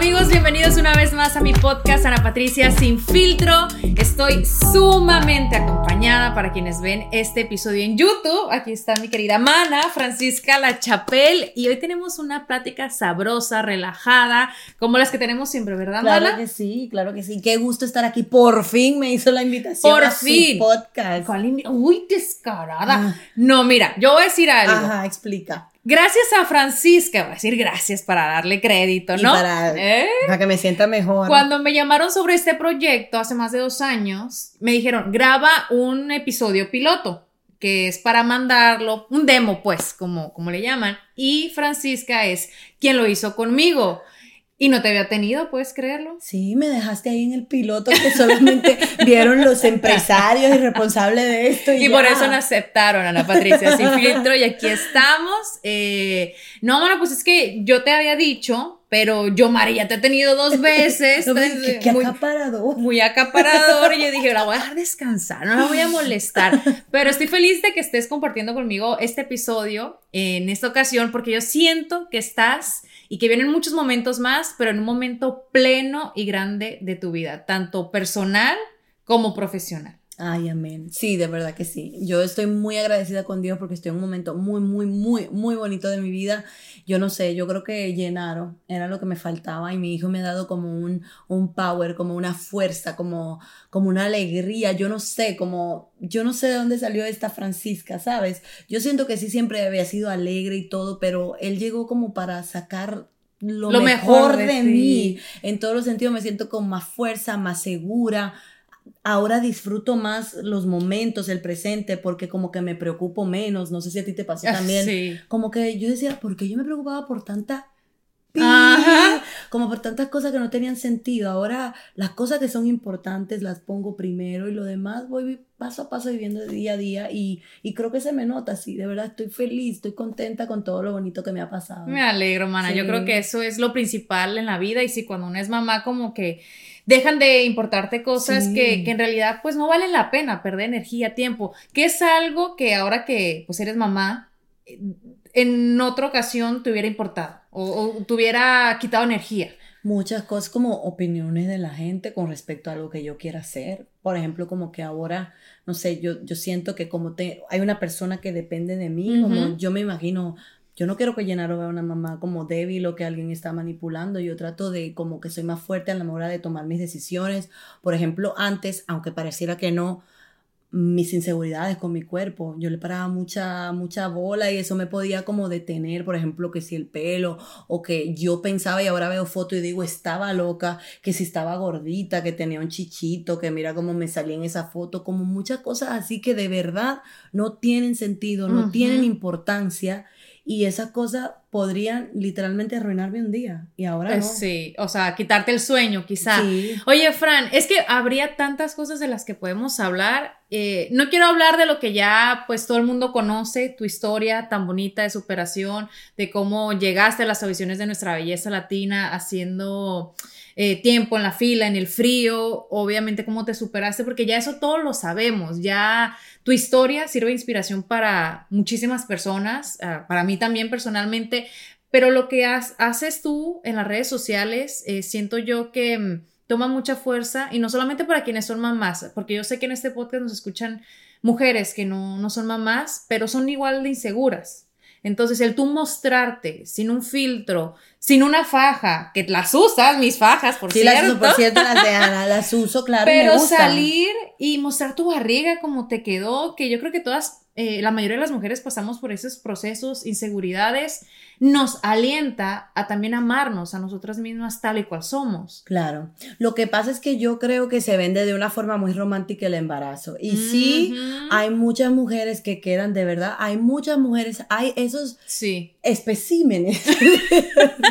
Amigos, bienvenidos una vez más a mi podcast Ana Patricia Sin Filtro. Estoy sumamente acompañada para quienes ven este episodio en YouTube. Aquí está mi querida Mana, Francisca La Chapel, y hoy tenemos una plática sabrosa, relajada, como las que tenemos siempre, ¿verdad, Claro Mana? que sí, claro que sí. Qué gusto estar aquí. Por fin me hizo la invitación Por a fin. su podcast. ¿Cuál invi- Uy, descarada. Ah. No, mira, yo voy a decir algo. Ajá, explica. Gracias a Francisca, voy a decir gracias para darle crédito, Y ¿no? para, ¿Eh? para que me sienta mejor. Cuando me llamaron sobre este proyecto hace más de dos años, me dijeron, graba un episodio piloto, que es para mandarlo, un demo, pues, como, como le llaman. Y Francisca es quien lo hizo conmigo. Y no te había tenido, ¿puedes creerlo? Sí, me dejaste ahí en el piloto que solamente vieron los empresarios y responsables de esto. Y, Y por eso me aceptaron, Ana Patricia, sin filtro, y aquí estamos. Eh, no, bueno, pues es que yo te había dicho, pero yo, Mari, ya te he tenido dos veces. No, entonces, qué, qué muy- acaparador. muy acaparador y yo dije, la voy a dejar descansar, no la voy a molestar. Pero estoy feliz de que estés compartiendo conmigo este episodio en esta ocasión porque yo siento que estás y que vienen muchos momentos más, pero en un momento pleno y grande de tu vida, tanto personal como profesional. Ay, amén. Sí, de verdad que sí. Yo estoy muy agradecida con Dios porque estoy en un momento muy, muy, muy, muy bonito de mi vida. Yo no sé, yo creo que llenaron, era lo que me faltaba y mi hijo me ha dado como un, un power, como una fuerza, como, como una alegría. Yo no sé, como, yo no sé de dónde salió esta Francisca, ¿sabes? Yo siento que sí siempre había sido alegre y todo, pero él llegó como para sacar lo, Lo mejor, mejor de de, mí. En todos los sentidos me siento con más fuerza, más segura ahora disfruto más los momentos, el presente, porque como que me preocupo menos. No sé si a ti te pasó también. Sí. Como que yo decía, ¿por qué yo me preocupaba por tanta... Ajá. Como por tantas cosas que no tenían sentido. Ahora las cosas que son importantes las pongo primero y lo demás voy paso a paso viviendo día a día y, y creo que se me nota así. De verdad estoy feliz, estoy contenta con todo lo bonito que me ha pasado. Me alegro, mana. Yo Sí. creo que eso es lo principal en la vida. Y si cuando uno es mamá, como que dejan de importarte cosas Sí. que, que en realidad pues no valen la pena perder energía, tiempo. Que es algo que ahora que pues eres mamá, eh, en otra ocasión te hubiera importado o, o te hubiera quitado energía. muchas cosas como opiniones de la gente con respecto a algo que yo quiera hacer. Por ejemplo, como que ahora, no sé, yo, yo siento que como te, hay una persona que depende de mí, como yo me imagino, yo no quiero que Llenaro vea a una mamá como débil o que alguien está manipulando. Yo trato de como que soy más fuerte a la hora de tomar mis decisiones. Por ejemplo, antes, aunque pareciera que no, mis inseguridades con mi cuerpo. Yo le paraba mucha, mucha bola y eso me podía como detener, por ejemplo, que si el pelo o que yo pensaba y ahora veo foto y digo, estaba loca, que si estaba gordita, que tenía un chichito, que mira cómo me salía en esa foto, como muchas cosas así que de verdad no tienen sentido, no tienen importancia y esas cosas podrían literalmente arruinarme un día y ahora Eh, no. Sí, o sea, quitarte el sueño quizá. Sí. Oye, Fran, es que habría tantas cosas de las que podemos hablar. Eh, no quiero hablar de lo que ya pues todo el mundo conoce, tu historia tan bonita de superación, de cómo llegaste a las audiciones de nuestra belleza latina haciendo eh, tiempo en la fila, en el frío, obviamente cómo te superaste, porque ya eso todos lo sabemos, ya tu historia sirve de inspiración para muchísimas personas, ah, para mí también personalmente, pero lo que has- haces tú en las redes sociales, eh, siento yo que mm, toma mucha fuerza y no solamente para quienes son mamás, porque yo sé que en este podcast nos escuchan mujeres que no, no son mamás, pero son igual de inseguras. Entonces, el tú mostrarte sin un filtro, sin una faja, que las usas, mis fajas, por Sí, cierto. las uso, por cierto, las de Ana, las uso, claro, pero me salir y mostrar tu barriga como te quedó, que yo creo que todas, eh, la mayoría de las mujeres pasamos por esos procesos, inseguridades, nos alienta a también amarnos a nosotras mismas tal y cual somos. Claro. Lo que pasa es que yo creo que se vende de una forma muy romántica el embarazo. Y sí, hay muchas mujeres que quedan de verdad. Hay muchas mujeres, hay esos Sí. especímenes.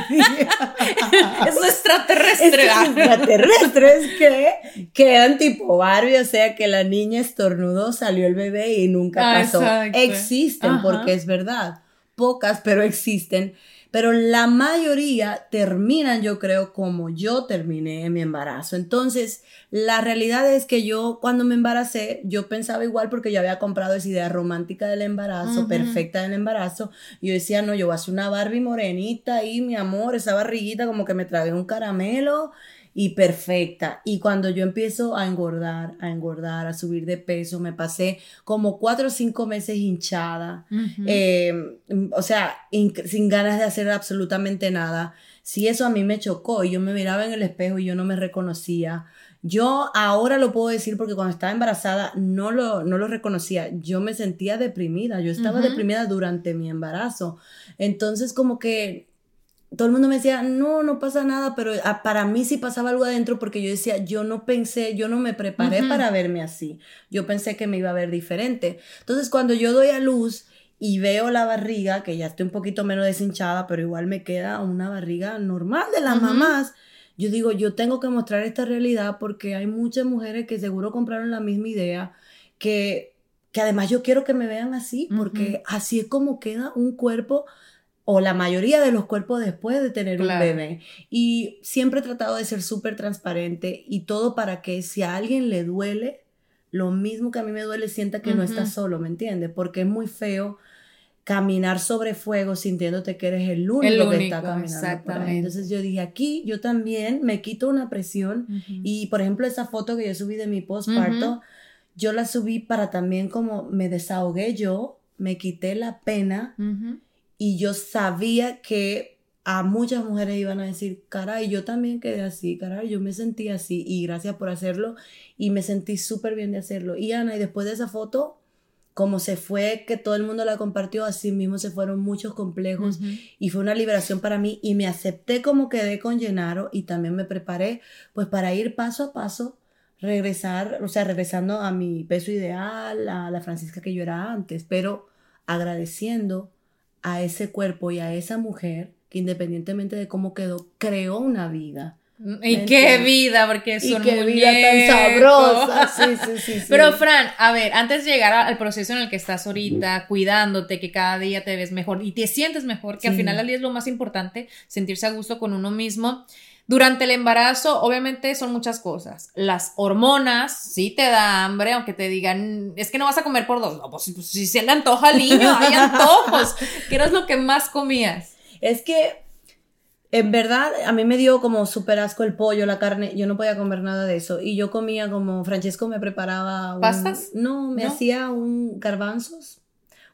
Es extraterrestre. Estos extraterrestres que quedan tipo Barbie, o sea que la niña estornudó, salió el bebé y nunca Ah, pasó. Existen Ajá. porque es verdad. Pocas, pero existen. Pero la mayoría terminan, yo creo, como yo terminé en mi embarazo. Entonces, la realidad es que yo cuando me embaracé, yo pensaba igual porque yo había comprado esa idea romántica del embarazo, perfecta del embarazo. Yo decía, no, yo voy a hacer una Barbie morenita ahí, mi amor, esa barriguita como que me tragué un caramelo y perfecta. Y cuando yo empiezo a engordar, a engordar, a subir de peso, me pasé como cuatro o cinco meses hinchada. Eh, o sea, sin ganas de hacer absolutamente nada. Si eso a mí me chocó y yo me miraba en el espejo y yo no me reconocía. Yo ahora lo puedo decir porque cuando estaba embarazada no lo, no lo reconocía. Yo me sentía deprimida. Yo estaba deprimida durante mi embarazo. Entonces como que todo el mundo me decía, no, no pasa nada, pero ah, para mí sí pasaba algo adentro porque yo decía, yo no pensé, yo no me preparé para verme así. Yo pensé que me iba a ver diferente. Entonces, cuando yo doy a luz y veo la barriga, que ya estoy un poquito menos deshinchada, pero igual me queda una barriga normal de las mamás, yo digo, yo tengo que mostrar esta realidad porque hay muchas mujeres que seguro compraron la misma idea, que, que además yo quiero que me vean así, porque así es como queda un cuerpo o la mayoría de los cuerpos después de tener Claro. un bebé. Y siempre he tratado de ser súper transparente y todo para que si a alguien le duele, lo mismo que a mí me duele, sienta que no está solo, ¿me entiendes? Porque es muy feo caminar sobre fuego sintiéndote que eres el único, El que está caminando. por ahí. exactamente. Entonces yo dije, aquí yo también me quito una presión y por ejemplo esa foto que yo subí de mi postparto, yo la subí para también como me desahogué yo, me quité la pena. Y yo sabía que a muchas mujeres iban a decir, caray, yo también quedé así, caray, yo me sentí así y gracias por hacerlo y me sentí súper bien de hacerlo. Y Ana, y después de esa foto, como se fue, que todo el mundo la compartió, así mismo se fueron muchos complejos y fue una liberación para mí y me acepté como quedé con Llenaro y también me preparé pues para ir paso a paso regresar, o sea, regresando a mi peso ideal, a la Francisca que yo era antes, pero agradeciendo a ese cuerpo y a esa mujer que independientemente de cómo quedó, creó una vida. Y ¿Me qué vida, porque es y un qué vida tan sabrosa. Sí, sí, sí, sí. Pero Fran, a ver, antes de llegar al proceso en el que estás ahorita, cuidándote, que cada día te ves mejor y te sientes mejor, que al Sí. final del día es lo más importante, sentirse a gusto con uno mismo. Durante el embarazo, obviamente son muchas cosas. Las hormonas, sí te da hambre, aunque te digan, es que no vas a comer por dos. No, pues si- si se le antoja al niño, hay antojos. ¿Qué era lo que más comías? Es que, en verdad, a mí me dio como súper asco el pollo, la carne. Yo no podía comer nada de eso. Y yo comía como Francesco me preparaba. un- ¿Pastas? No, me ¿No? hacía un garbanzos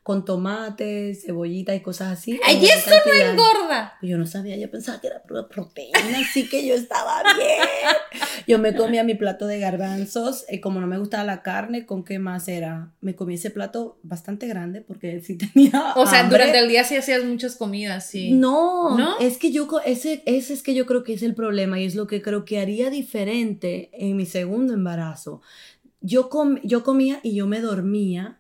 con tomate, cebollita y cosas así. ¡Ay, eso no engorda! Yo no sabía, yo pensaba que era pura proteína, así que yo estaba bien. Yo me comía mi plato de garbanzos, eh, como no me gustaba la carne, ¿con qué más era? Me comí ese plato bastante grande porque sí tenía O sea, hambre. durante el día sí hacías muchas comidas, sí. No, ¿No? es que yo, ese, ese es que yo creo que es el problema y es lo que creo que haría diferente en mi segundo embarazo. Yo, com- yo comía y yo me dormía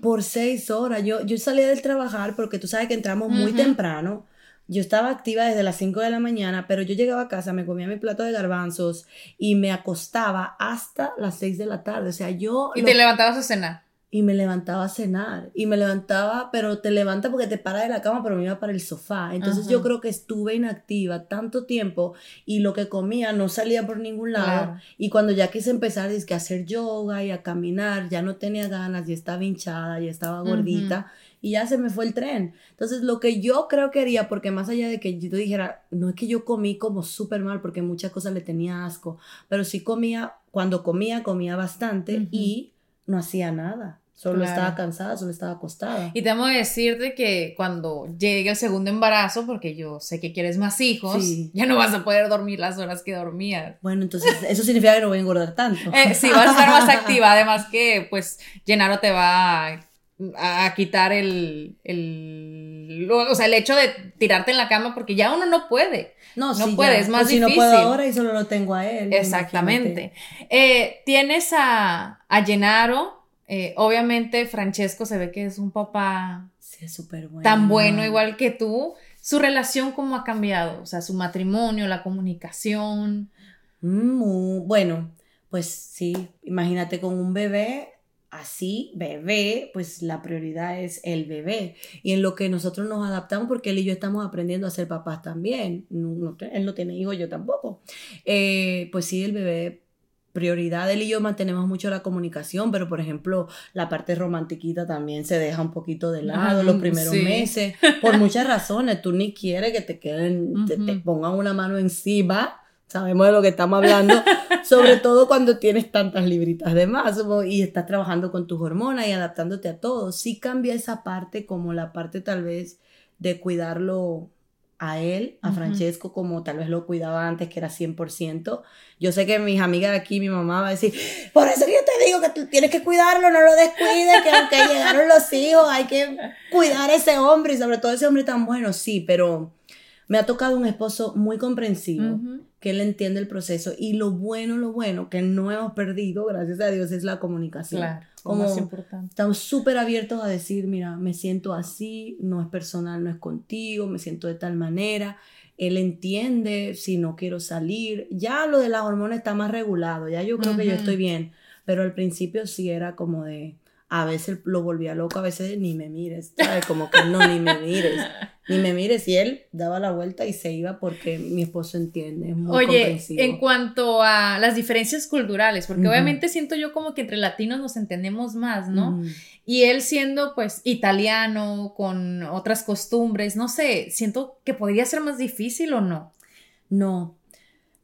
Por seis horas. Yo, yo salía del trabajar porque tú sabes que entramos muy temprano. Yo estaba activa desde las 5 de la mañana, pero yo llegaba a casa, me comía mi plato de garbanzos y me acostaba hasta las 6 de la tarde. O sea, yo... Y lo- te levantabas a cenar. Y me levantaba a cenar. Y me levantaba, pero te levanta porque te para de la cama, pero me iba para el sofá. Entonces Ajá. yo creo que estuve inactiva tanto tiempo y lo que comía no salía por ningún lado. Claro. Y cuando ya quise empezar dizque, a hacer yoga y a caminar, ya no tenía ganas, ya estaba hinchada, ya estaba gordita. Y ya se me fue el tren. Entonces, lo que yo creo que haría, porque más allá de que yo dijera, no es que yo comí como súper mal, porque muchas cosas le tenía asco, pero sí comía, cuando comía, comía bastante y no hacía nada. Solo Claro. estaba cansada, solo estaba acostada. Y tengo que decirte que cuando llegue el segundo embarazo, porque yo sé que quieres más hijos, Sí. ya no vas a poder dormir las horas que dormías. Bueno, entonces eso significa que no voy a engordar tanto. Eh, sí, vas a estar más activa. Además que, pues, Llenaro te va a, a quitar el, el, o sea, el hecho de tirarte en la cama porque ya uno no puede. no, no ya. es más Pues si no difícil. puedo ahora y solo lo tengo a él. Exactamente. Eh, tienes a, a Llenaro. eh, obviamente, Francesco se ve que es un papá Sí, es súper bueno. tan bueno igual que tú. Su relación, ¿cómo ha cambiado? O sea, su matrimonio, la comunicación. Mm, bueno, pues sí, imagínate con un bebé así, bebé, pues la prioridad es el bebé. Y en lo que nosotros nos adaptamos, porque él y yo estamos aprendiendo a ser papás también. No- no te- él no tiene hijos, yo tampoco. Eh, pues sí, el bebé. Prioridad, él y yo mantenemos mucho la comunicación, pero por ejemplo, la parte romantiquita también se deja un poquito de lado los primeros sí. meses, por muchas razones. Tú ni quieres que te queden, te, pongan una mano encima sabemos de lo que estamos hablando, sobre todo cuando tienes tantas libritas de más y estás trabajando con tus hormonas y adaptándote a todo. Sí cambia esa parte como la parte tal vez de cuidarlo a él, a Ujú. Francesco, como tal vez lo cuidaba antes, que era 100%. Yo sé que mis amigas de aquí, mi mamá va a decir, por eso que yo te digo que tú tienes que cuidarlo, no lo descuides, que aunque llegaron los hijos, hay que cuidar a ese hombre y sobre todo ese hombre tan bueno, sí, pero me ha tocado un esposo muy comprensivo que él entiende el proceso y lo bueno, lo bueno que no hemos perdido, gracias a Dios, es la comunicación. Claro, Como más importante. estamos súper abiertos a decir, mira, me siento así, no es personal, no es contigo, me siento de tal manera. Él entiende si no quiero salir. Ya lo de las hormonas está más regulado, ya yo creo que yo estoy bien, pero al principio sí era como de, a veces lo volvía loco, a veces ni me mires, ¿sabes? Como que no, ni me mires, ni me mires. Y él daba la vuelta y se iba porque mi esposo entiende, es muy Oye, comprensivo. en cuanto a las diferencias culturales, porque obviamente siento yo como que entre latinos nos entendemos más, ¿no? Y él siendo pues italiano, con otras costumbres, no sé, siento que podría ser más difícil o no. No,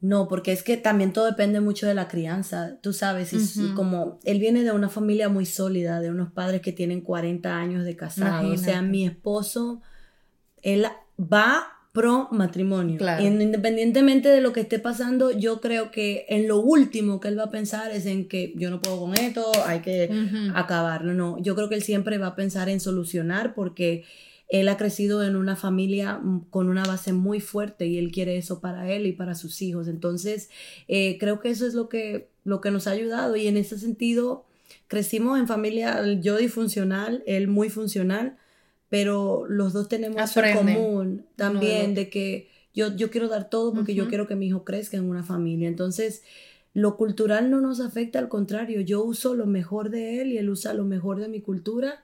no, porque es que también todo depende mucho de la crianza. Tú sabes, como él viene de una familia muy sólida, de unos padres que tienen 40 años de casado. O sea, mi esposo, él va pro matrimonio. Claro. Y independientemente de lo que esté pasando, yo creo que en lo último que él va a pensar es en que yo no puedo con esto, hay que Ujú. acabarlo. No, yo creo que él siempre va a pensar en solucionar porque él ha crecido en una familia mm, con una base muy fuerte y él quiere eso para él y para sus hijos. Entonces, eh, creo que eso es lo que, lo que nos ha ayudado y en ese sentido crecimos en familia, yo disfuncional, él muy funcional, pero los dos tenemos en común también de que yo, yo quiero dar todo porque yo quiero que mi hijo crezca en una familia. Entonces, lo cultural no nos afecta, al contrario, yo uso lo mejor de él y él usa lo mejor de mi cultura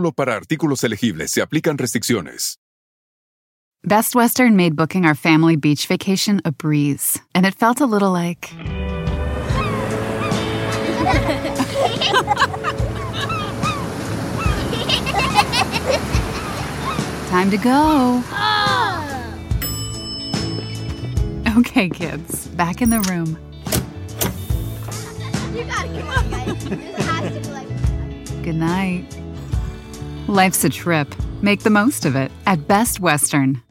Solo para artículos elegibles se aplican restricciones. Best Western made booking our family beach vacation a breeze, and it felt a little like. Time to go. Oh. Okay, kids, back in the room. You gotta come on, guys. This has to be like. Good night. Life's a trip. Make the most of it at Best Western.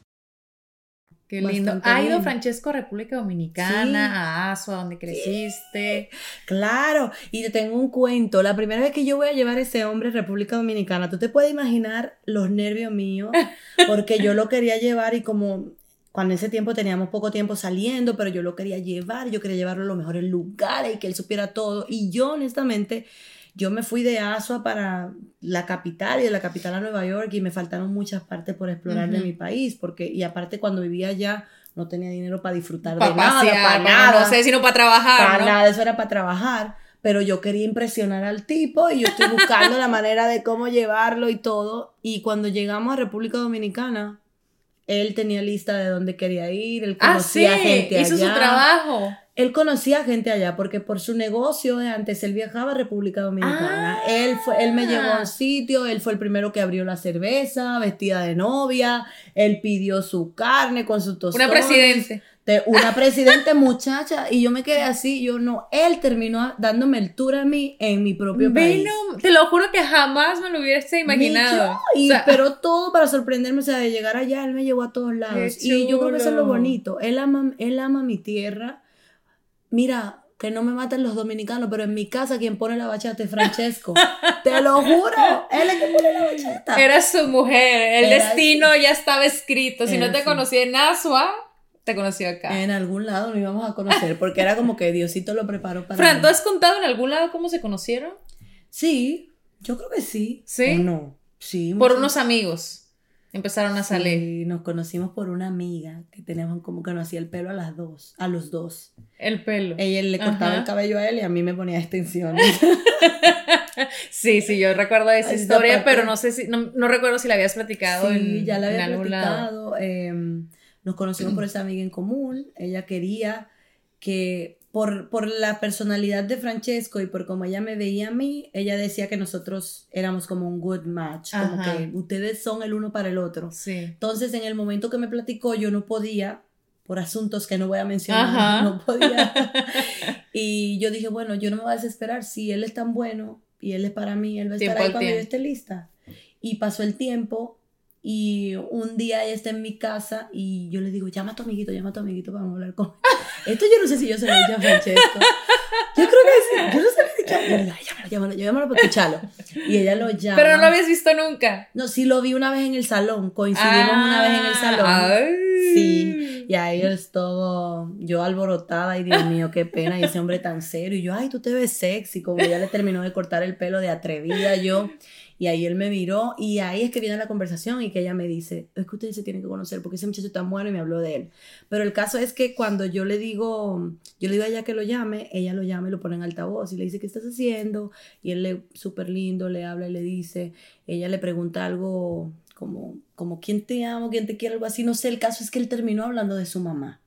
Qué lindo. Bastante ¿Ha ido bien. Francesco a República Dominicana, a Asua, donde creciste? Claro, y te tengo un cuento. La primera vez que yo voy a llevar a ese hombre a República Dominicana, tú te puedes imaginar los nervios míos, porque yo lo quería llevar y como cuando en ese tiempo teníamos poco tiempo saliendo, pero yo lo quería llevar, yo quería llevarlo a los mejores lugares y que él supiera todo. Y yo honestamente, yo me fui de Asua para la capital y de la capital a Nueva York y me faltaron muchas partes por explorar de mi país, porque y aparte cuando vivía allá no tenía dinero para disfrutar de nada, pasear, para para nada. no sé, sino para trabajar, Para ¿no? nada, eso era para trabajar. pero yo quería impresionar al tipo y yo estoy buscando la manera de cómo llevarlo y todo. Y cuando llegamos a República Dominicana, él tenía lista de dónde quería ir, él Ah, sí, conocía gente hizo su allá. trabajo. Él conocía gente allá porque por su negocio de antes él viajaba a República Dominicana. Ah. Él fue, él me llevó a un sitio, él fue el primero que abrió la cerveza, vestida de novia, él pidió su carne con su tostón. Una presidente. Una presidente muchacha y yo me quedé así, yo no, él terminó dándome el tour a mí en mi propio país. Te lo juro que jamás me lo hubiese imaginado. Yo, y- O sea, pero todo para sorprenderme, o sea, de llegar allá, él me llevó a todos lados. Y yo creo que eso es lo bonito. Él ama, él ama mi tierra. Mira, que no me maten los dominicanos, pero en mi casa quien pone la bachata es Francesco. Te lo juro, él es quien pone la bachata. Era su mujer, el Era destino ya estaba escrito. Si no te así. conocí en Asua, te conocí acá. En algún lado nos íbamos a conocer, porque era como que Diosito lo preparó para Fran. ¿tú has contado en algún lado cómo se conocieron? Sí, yo creo que sí. ¿Sí? ¿O no? Sí. Por unos amigos. Empezaron a salir. Sí, nos conocimos por una amiga que teníamos como que nos hacía el pelo a las dos, a los dos. El pelo. Ella le cortaba Ajá. el cabello a él y a mí me ponía extensiones. Sí, sí, yo recuerdo esa historia, pero no sé si, no, no recuerdo si la habías platicado sí, en, ya la en había lado. platicado. eh, nos conocimos por esa amiga en común. Ella quería que por, por la personalidad de Francesco y por cómo ella me veía a mí, ella decía que nosotros éramos como un good match, como Ajá. que ustedes son el uno para el otro. Sí. Entonces, en el momento que me platicó, yo no podía, por asuntos que no voy a mencionar, Ajá. no podía. y yo dije, bueno, yo no me voy a desesperar. Si él es tan bueno y él es para mí, él va a estar ahí cuando yo tiempo. esté lista. Y pasó el tiempo y un día ella está en mi casa y yo le digo, llama a tu amiguito, llama a tu amiguito para hablar con él. Esto yo no sé si yo se lo he dicho a Francesco. Yo creo que sí, yo no sé si "Ay, llámalo, llámalo, llámalo para escucharlo. Y ella lo llama. Pero no lo habías visto nunca. No, sí lo vi una vez en el salón, coincidimos una vez en el salón. Ah, ay. Sí, y ahí yo estuvo yo alborotada y Dios mío, qué pena, y ese hombre tan serio, y yo, ay, tú te ves sexy, como ya le terminó de cortar el pelo de atrevida yo, y ahí él me miró, y ahí es que viene la conversación y que ella me dice, es que ustedes se tienen que conocer porque ese muchacho es tan bueno y me habló de él. Pero el caso es que cuando yo le digo, yo le digo a ella que lo llame, ella lo llama y lo pone en altavoz y le dice, ¿qué estás haciendo? Y él le, súper lindo, le habla y le dice, ella le pregunta algo como, como quién te amo, quién te quiere, algo así, no sé, el caso es que él terminó hablando de su mamá.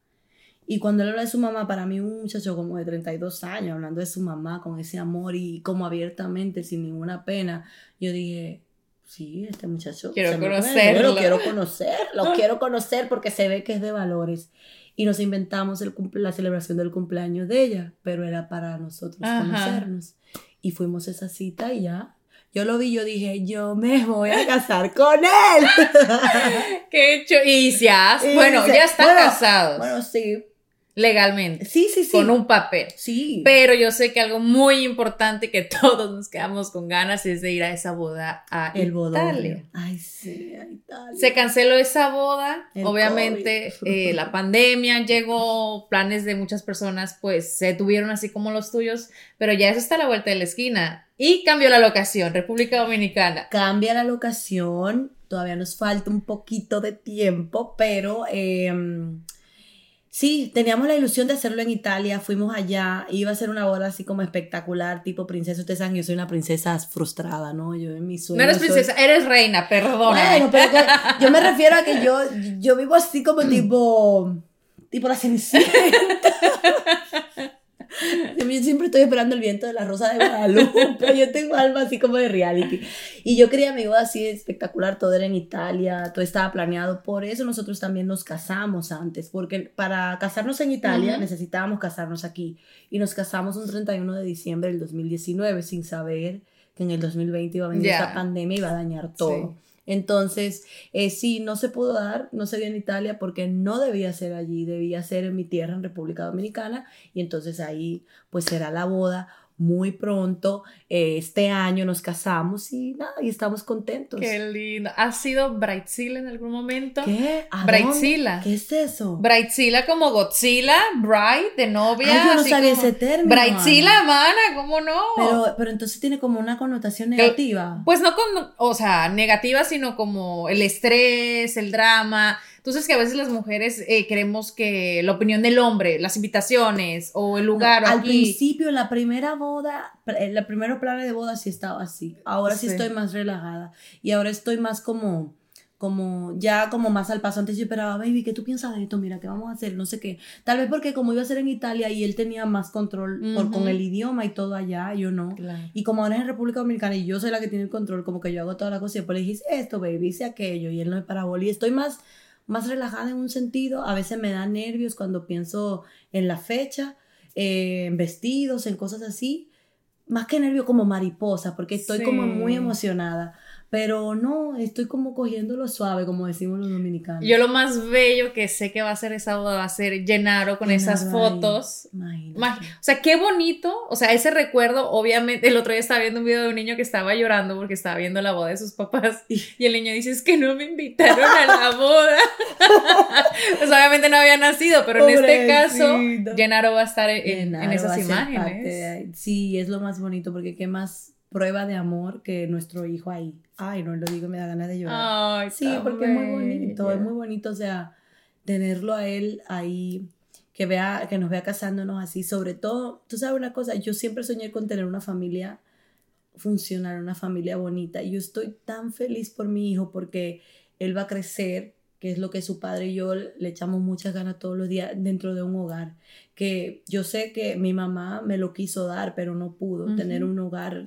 Y cuando él habla de su mamá, para mí un muchacho como de 32 años, hablando de su mamá con ese amor y como abiertamente, sin ninguna pena, yo dije, sí, este muchacho. Quiero conocerlo. Quiero conocer, lo quiero conocer porque se ve que es de valores. Y nos inventamos el la celebración del cumpleaños de ella, pero era para nosotros Ajá. conocernos. Y fuimos a esa cita y ya. Yo lo vi, yo dije, yo me voy a casar con él. Qué hecho. Y si has, Y bueno, ya están bueno, casados Bueno, sí. Legalmente Sí, sí, sí. con un papel. Sí. Pero yo sé que algo muy importante que todos nos quedamos con ganas es de ir a esa boda a el. Italia. Ay, sí, a Italia. Se canceló esa boda, El obviamente eh, la pandemia llegó, planes de muchas personas pues se tuvieron así como los tuyos, pero ya eso está a la vuelta de la esquina y cambió la locación, República Dominicana. Cambia la locación, todavía nos falta un poquito de tiempo, pero eh, sí, teníamos la ilusión de hacerlo en Italia, fuimos allá, iba a ser una boda así como espectacular, tipo princesa, ustedes saben, yo soy una princesa frustrada, ¿no? Yo en mi sueño No eres soy- princesa, eres reina, perdóname. Bueno, pero que yo me refiero a que yo, yo vivo así como tipo, tipo la cenicienta. Yo siempre estoy esperando el viento de la rosa de Guadalupe. Yo tengo alma así como de reality. Y yo quería mi boda así espectacular. Todo era en Italia, todo estaba planeado. Por eso nosotros también nos casamos antes. Porque para casarnos en Italia Ujú. necesitábamos casarnos aquí. Y nos casamos un 31 de diciembre del 2019 sin saber que en el 2020 iba a venir Ya. esta pandemia y iba a dañar todo. Entonces, eh, sí, no se pudo dar, no se dio en Italia porque no debía ser allí, debía ser en mi tierra, en República Dominicana, y entonces ahí pues será la boda muy pronto, eh, este año nos casamos y nada, y estamos contentos. Qué lindo. ¿Has sido Brightzilla en algún momento? ¿Qué? ¿A Brightzilla. ¿Qué es eso? Brightzilla como Godzilla, Bright de novia. Ay, yo no así sabía como- ese término. Brightzilla, mana, ¿cómo no? Pero, pero entonces tiene como una connotación negativa. Pues no con, o sea, negativa, sino como el estrés, el drama. Entonces que a veces las mujeres eh, queremos que la opinión del hombre, las invitaciones o el lugar. o Al aquí- principio, en la primera boda, en la primera plana de boda sí estaba así. Ahora sí. Sí. estoy más relajada. Y ahora estoy más como, como, ya como más al paso. Antes yo esperaba, baby, ¿qué tú piensas de esto? Mira, ¿qué vamos a hacer? No sé qué. Tal vez porque como iba a ser en Italia y él tenía más control por, con el idioma y todo allá, yo no. Claro. Y como ahora es en República Dominicana y yo soy la que tiene el control, como que yo hago toda la cosa y después le dije, esto, baby, hice aquello, y él no me parabola. Y estoy más, más relajada en un sentido. A veces me da nervios cuando pienso en la fecha, eh, en vestidos, en cosas así. Más que nervio, como mariposa, porque estoy como muy emocionada. Pero no, estoy como cogiéndolo suave, como decimos los dominicanos. Yo lo más bello que sé que va a ser esa boda va a ser Llenaro con esas Llenaro fotos. O sea, qué bonito. O sea, ese recuerdo, obviamente, el otro día estaba viendo un video de un niño que estaba llorando porque estaba viendo la boda de sus papás. Y el niño dice, es que no me invitaron a la boda. pues obviamente no había nacido, pero en este caso. Llenaro va a estar en, esas de imágenes. Sí, es lo más bonito, porque qué más prueba de amor que nuestro hijo ahí. Ay, no lo digo, me da ganas de llorar. Ay, sí, porque es muy bonito, es muy bonito, o sea, tenerlo a él ahí, que vea, que nos vea casándonos así, sobre todo, tú sabes una cosa, yo siempre soñé con tener una familia funcional, una familia bonita, y yo estoy tan feliz por mi hijo porque él va a crecer, que es lo que su padre y yo le echamos muchas ganas todos los días dentro de un hogar, que yo sé que mi mamá me lo quiso dar, pero no pudo, tener un hogar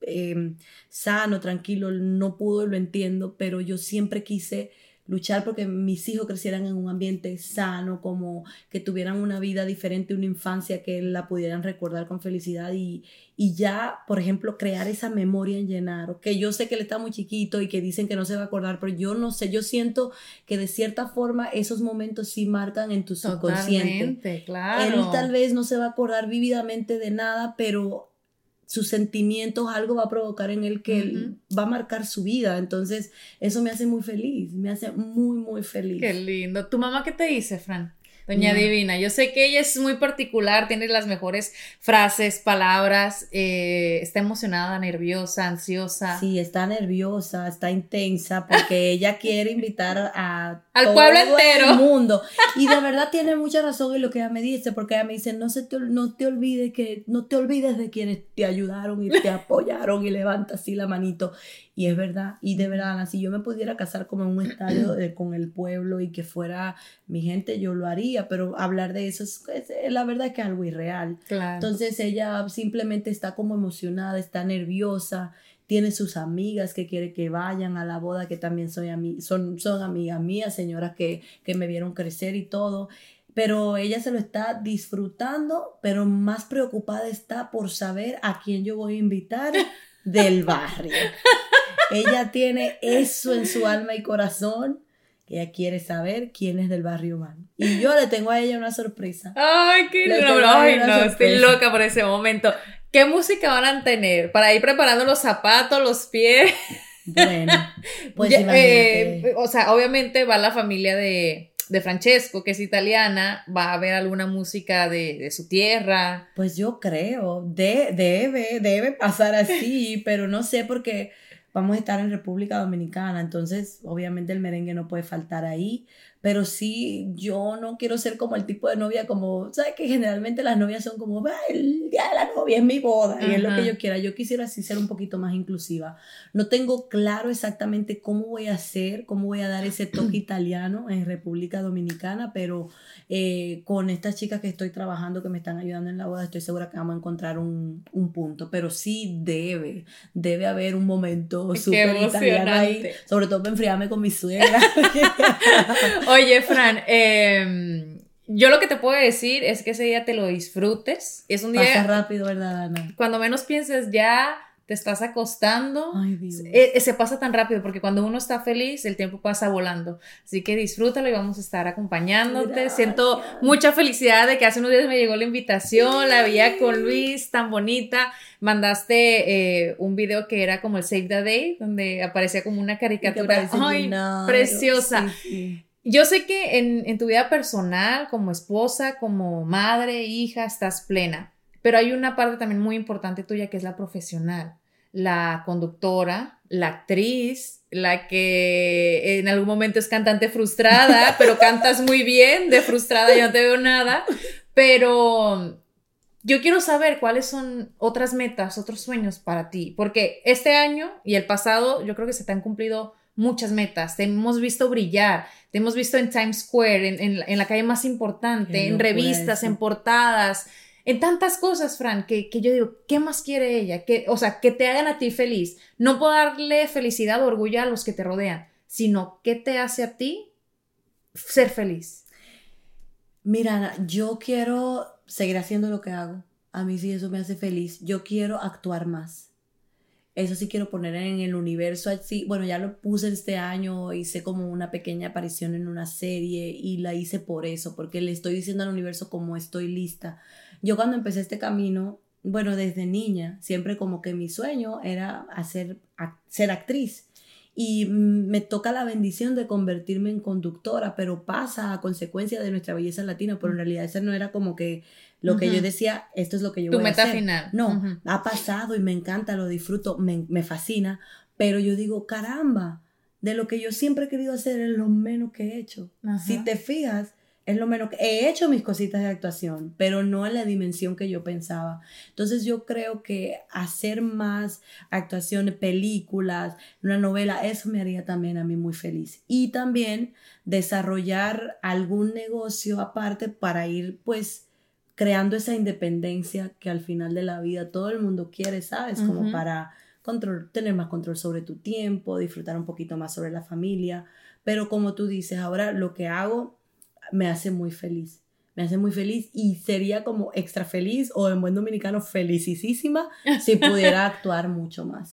eh, sano, tranquilo, no pudo, lo entiendo, pero yo siempre quise luchar porque mis hijos crecieran en un ambiente sano, como que tuvieran una vida diferente, una infancia que la pudieran recordar con felicidad y, y ya, por ejemplo, crear esa memoria en Llenaro, que yo sé que él está muy chiquito y que dicen que no se va a acordar, pero yo no sé, yo siento que de cierta forma esos momentos sí marcan en tu subconsciente. Totalmente, claro. Él tal vez no se va a acordar vívidamente de nada, pero sus sentimientos, algo va a provocar en él que él va a marcar su vida. Entonces, eso me hace muy feliz, me hace muy, muy feliz. Qué lindo. ¿Tu mamá qué te dice, Fran? Doña No. Divina, yo sé que ella es muy particular, tiene las mejores frases, palabras, eh, está emocionada, nerviosa, ansiosa. Sí, está nerviosa, está intensa porque ella quiere invitar a Al todo pueblo entero. el mundo. Y de verdad tiene mucha razón en lo que ella me dice, porque ella me dice, no, se te, no te olvides que no te olvides de quienes te ayudaron y te apoyaron y levanta así la manito. Y es verdad, y de verdad, Ana, si yo me pudiera casar como en un estadio de- con el pueblo y que fuera mi gente, yo lo haría, pero hablar de eso es, es- la verdad que es algo irreal. Claro. Entonces ella simplemente está como emocionada, está nerviosa, tiene sus amigas que quiere que vayan a la boda, que también soy ami- son, son amigas mías, señoras que, que me vieron crecer y todo. Pero ella se lo está disfrutando, pero más preocupada está por saber a quién yo voy a invitar del barrio. ella tiene eso en su alma y corazón, que ella quiere saber quién es del barrio man. Y yo le tengo a ella una sorpresa. Ay, qué lindo. una no, estoy loca por ese momento. ¿Qué música van a tener? Para ir preparando los zapatos, los pies. Bueno, pues Ya, imagínate. eh, o sea, obviamente va la familia de, de Francesco, que es italiana, va a haber alguna música de, de su tierra. Pues yo creo, de, debe, debe pasar así, pero no sé porque vamos a estar en República Dominicana, entonces obviamente el merengue no puede faltar ahí, pero sí, yo no quiero ser como el tipo de novia como, ¿sabes? Que generalmente las novias son como, "Va, el día de la novia es mi boda y es lo que yo quiera. Yo quisiera así ser un poquito más inclusiva. No tengo claro exactamente cómo voy a hacer, cómo voy a dar ese toque italiano en República Dominicana, pero eh, con estas chicas que estoy trabajando, que me están ayudando en la boda, estoy segura que vamos a encontrar un, un punto. Pero sí debe, debe haber un momento súper italiano ahí, sobre todo para enfriarme con mi suegra. Oye, Fran, eh, yo lo que te puedo decir es que ese día te lo disfrutes. Es un Pasa día, rápido, ¿verdad, Ana? cuando menos pienses, ya te estás acostando. Ay, Dios. Eh, eh, se pasa tan rápido porque cuando uno está feliz, el tiempo pasa volando. Así que disfrútalo y vamos a estar acompañándote. Gracias. Siento mucha felicidad de que hace unos días me llegó la invitación, la veía con Luis, tan bonita. Mandaste eh, un video que era como el Save the Day, donde aparecía como una caricatura. Ay, preciosa. Sí, sí. Yo sé que en, en tu vida personal, como esposa, como madre, hija, estás plena, pero hay una parte también muy importante tuya que es la profesional, la conductora, la actriz, la que en algún momento es cantante frustrada, pero cantas muy bien, de frustrada yo no te veo nada, pero yo quiero saber cuáles son otras metas, otros sueños para ti, porque este año y el pasado yo creo que se te han cumplido muchas metas, te hemos visto brillar, te hemos visto en Times Square, en, en, la calle más importante, en revistas, eso. en portadas, en tantas cosas, Fran, que, que yo digo, ¿qué más quiere ella? Que, o sea, que te hagan a ti feliz. No puedo darle felicidad o orgullo a los que te rodean, sino qué te hace a ti ser feliz. Mira, Ana, yo quiero seguir haciendo lo que hago. A mí sí eso me hace feliz. Yo quiero actuar más. Eso sí quiero poner en el universo así. Bueno, ya lo puse este año, hice como una pequeña aparición en una serie y la hice por eso, porque le estoy diciendo al universo como estoy lista. Yo cuando empecé este camino, bueno, desde niña, siempre como que mi sueño era hacer, ac- ser actriz. Y me toca la bendición de convertirme en conductora, pero pasa a consecuencia de nuestra belleza latina, pero en realidad esa no era como que lo que yo decía, esto es lo que yo Tu voy a meta hacer. final. No, ha pasado y me encanta, lo disfruto, me, me fascina, pero yo digo, caramba, de lo que yo siempre he querido hacer es lo menos que he hecho. Si te fijas, es lo menos que he hecho mis cositas de actuación, pero no en la dimensión que yo pensaba. Entonces yo creo que hacer más actuaciones, películas, una novela, eso me haría también a mí muy feliz. Y también desarrollar algún negocio aparte para ir pues creando esa independencia que al final de la vida todo el mundo quiere, ¿sabes? Como para control, tener más control sobre tu tiempo, disfrutar un poquito más sobre la familia. Pero como tú dices, ahora lo que hago me hace muy feliz. Me hace muy feliz y sería como extra feliz o en buen dominicano felicísima si pudiera actuar mucho más.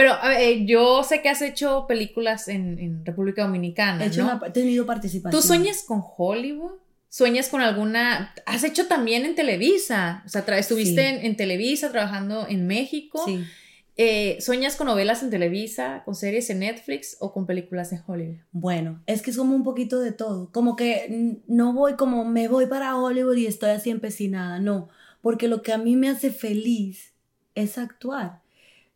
Pero eh, yo sé que has hecho películas en, en República Dominicana, He, hecho ¿no? una- he tenido participación. ¿Tú sueñas con Hollywood? ¿Sueñas con alguna...? Has hecho también en Televisa. O sea, estuviste Sí. en, en Televisa trabajando en México. Sí. Eh, ¿Sueñas con novelas en Televisa, con series en Netflix o con películas en Hollywood? Bueno, es que es como un poquito de todo. Como que no voy como me voy para Hollywood y estoy así empecinada. No, porque lo que a mí me hace feliz es actuar.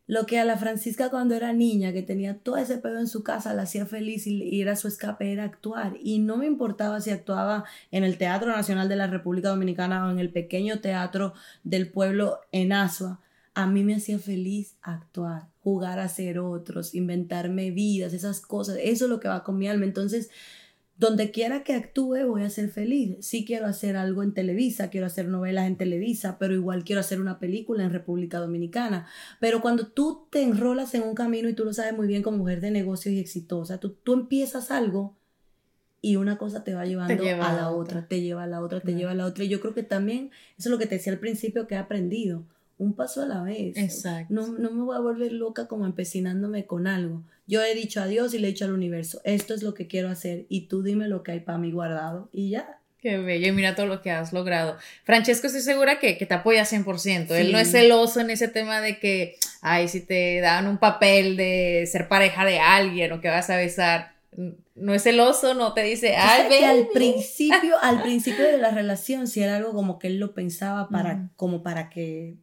Lo que a la Francisca cuando era niña, que tenía todo ese pedo en su casa, la hacía feliz y, era su escape, era actuar. Y no me importaba si actuaba en el Teatro Nacional de la República Dominicana o en el pequeño teatro del pueblo en Asua. A mí me hacía feliz actuar, jugar a ser otros, inventarme vidas, esas cosas. Eso es lo que va con mi alma. Entonces, donde quiera que actúe, voy a ser feliz. Sí quiero hacer algo en Televisa, quiero hacer novelas en Televisa, pero igual quiero hacer una película en República Dominicana. Pero cuando tú te enrolas en un camino y tú lo sabes muy bien como mujer de negocios y exitosa, tú, tú empiezas algo y una cosa te va llevando lleva a a la otra. otra, te lleva a la otra, te Claro. lleva a la otra. Y yo creo que también, eso es lo que te decía al principio que he aprendido, un paso a la vez. Exacto. No, no me voy a volver loca como empecinándome con algo. Yo he dicho a Dios y le he dicho al universo, esto es lo que quiero hacer y tú dime lo que hay para mí guardado y ya. Qué bello, y mira todo lo que has logrado. Francesco, estoy segura que, que te apoya 100%. Él Sí. no es celoso en ese tema de que, ay, si te dan un papel de ser pareja de alguien o que vas a besar. No es celoso, no te dice, ay, que al baby". principio, al principio de la relación, si era algo como que él lo pensaba para, como para que,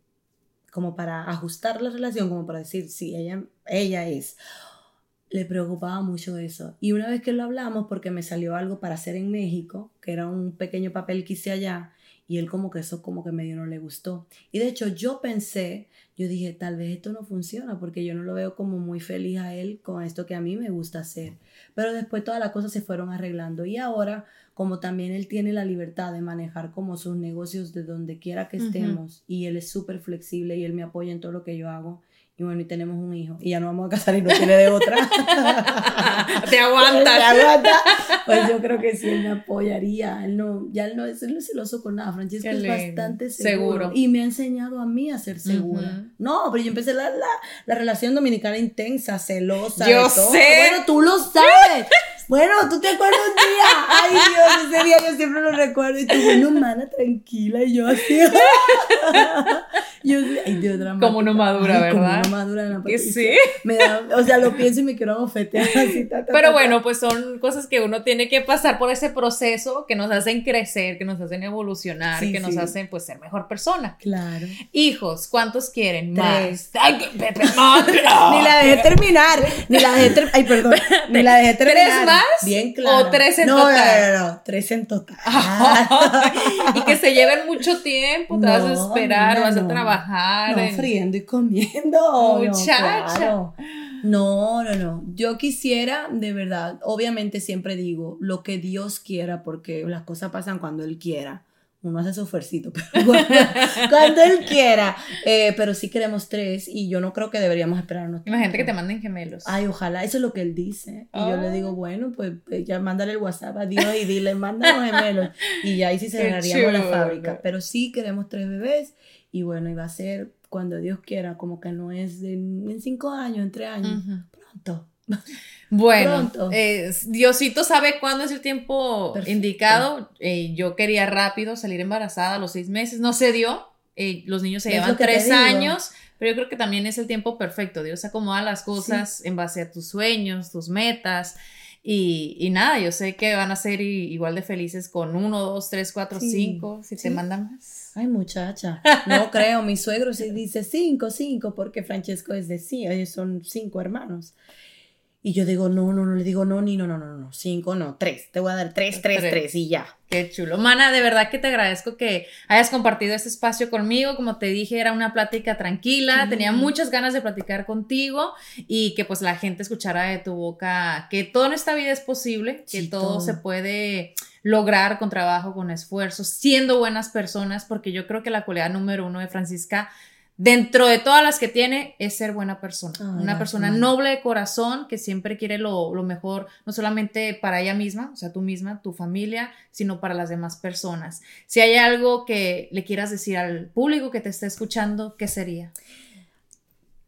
como para ajustar la relación, como para decir, sí, ella, ella es. Le preocupaba mucho eso. Y una vez que lo hablamos, porque me salió algo para hacer en México, que era un pequeño papel que hice allá, Y él como que eso como que medio no le gustó. Y de hecho yo pensé, yo dije, tal vez esto no funciona porque yo no lo veo como muy feliz a él con esto que a mí me gusta hacer. Pero después todas las cosas se fueron arreglando y ahora como también él tiene la libertad de manejar como sus negocios de donde quiera que estemos y él es súper flexible y él me apoya en todo lo que yo hago. Y bueno, y tenemos un hijo y ya no vamos a casar y no tiene de otra. Te aguantas. Te aguanta. Pues yo creo que sí, él me apoyaría. Él no, ya él no es, él no es celoso con nada. Francesco Qué es bastante seguro. Seguro. Y me ha enseñado a mí a ser segura. No, pero yo empecé la, la, la relación dominicana intensa, celosa. Yo de todo. sé. Bueno, tú lo sabes. Bueno, tú te acuerdas un día. Ay, Dios, ese día yo siempre lo recuerdo. Y tú, bueno, mana, tranquila. Y yo así. Yo, dramática. Como uno madura, Ay, como ¿verdad? uno madura, Que Patricia. sí. Me da, o sea, lo pienso y me quiero bofetear así. ta, ta, Pero ta, bueno, pues son cosas que uno tiene que pasar por ese proceso que nos hacen crecer, que nos hacen evolucionar, Sí, que nos hacen pues ser mejor persona. Claro. Hijos, ¿cuántos quieren? Tres. Más. Ay, madre. Ni la dejé terminar. Ni la dejé terminar. Ay, perdón. Ni la dejé ¿Tres terminar. más Bien claro. o tres en no, total? No, no, no. Tres en total. y que se lleven mucho tiempo, te vas a No, esperar, vas a no. Trabajar. No, en- friendo y comiendo. Muchacha. No, claro. no, no, no. Yo quisiera, de verdad, obviamente siempre digo lo que Dios quiera, porque las cosas pasan cuando Él quiera. Uno hace su esfuercito, pero cuando, cuando Él quiera. Eh, pero sí queremos tres y yo no creo que deberíamos esperarnos. Imagínate que te manden gemelos. Ay, ojalá, eso es lo que él dice. Y yo le digo, bueno, pues, pues, ya mándale el WhatsApp a Dios y dile, mándanos gemelos. Y ya ahí sí cerraríamos la fábrica. Pero sí queremos tres bebés. Y bueno, y va a ser cuando Dios quiera, como que no es de- en cinco años, en tres años. Pronto. Bueno, Pronto. eh, Diosito sabe cuándo es el tiempo Perfecto. indicado. Eh, yo quería rápido salir embarazada a los seis meses, no se dio. Eh, los niños se Es llevan tres años, pero yo creo que también es el tiempo perfecto. Dios acomoda las cosas en base a tus sueños, tus metas. Y, y nada, yo sé que van a ser igual de felices con uno, dos, tres, cuatro, Sí, cinco, si sí. te mandan más. Ay, muchacha. No creo. Mi suegro sí dice cinco, cinco, porque Francesco es de sí. Ellos son cinco hermanos. Y yo digo, no, no, no, le digo, no, ni no, no, no, no, cinco, no, tres. Te voy a dar tres, tres, Tres. tres, y ya. Qué chulo. Mana, de verdad que te agradezco que hayas compartido este espacio conmigo. Como te dije, era una plática tranquila. Tenía muchas ganas de platicar contigo y que pues la gente escuchara de tu boca que todo en esta vida es posible, que todo. se puede lograr con trabajo, con esfuerzo, siendo buenas personas, porque yo creo que la cualidad número uno de Francisca Dentro de todas las que tiene, es ser buena persona. Ay, una persona noble de corazón que siempre quiere lo, lo mejor, no solamente para ella misma, o sea, tú misma, tu familia, sino para las demás personas. Si hay algo que le quieras decir al público que te está escuchando, ¿qué sería?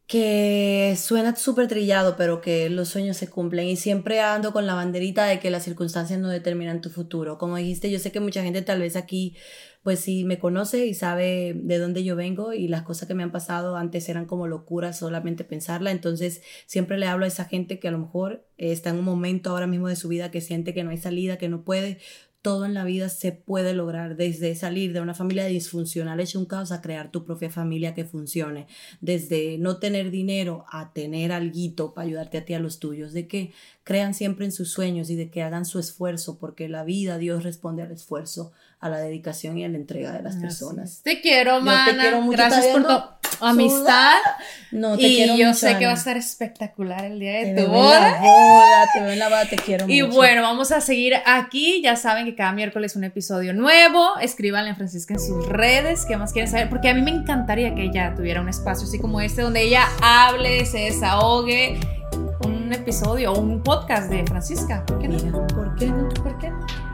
Que suena súper trillado, pero que los sueños se cumplen y siempre ando con la banderita de que las circunstancias no determinan tu futuro. Como dijiste, yo sé que mucha gente tal vez aquí, pues sí, me conoce y sabe de dónde yo vengo y las cosas que me han pasado antes eran como locuras solamente pensarla. Entonces siempre le hablo a esa gente que a lo mejor está en un momento ahora mismo de su vida que siente que no hay salida, que no puede. Todo en la vida se puede lograr, desde salir de una familia disfuncional hecha un caos a crear tu propia familia que funcione desde no tener dinero a tener alguito para ayudarte a ti a los tuyos, de que crean siempre en sus sueños y de que hagan su esfuerzo, porque la vida, Dios responde al esfuerzo, a la dedicación y a la entrega de las Así personas. es. Te quiero, Yo mana. te quiero mucho, Gracias ¿estás por viendo? Amistad. No, te Y quiero yo mucho, sé que va a estar espectacular el día Te de veo tu boda. boda, te veo en la boda, te quiero Y mucho. bueno, vamos a seguir aquí. Ya saben que cada miércoles un episodio nuevo. Escríbanle a Francisca en sus redes. ¿Qué más quieren saber? Porque a mí me encantaría que ella tuviera un espacio así como este, donde ella hable, se desahogue. Un episodio o un podcast de Francisca. ¿Por qué no? Mira, ¿por qué no? ¿Por qué no?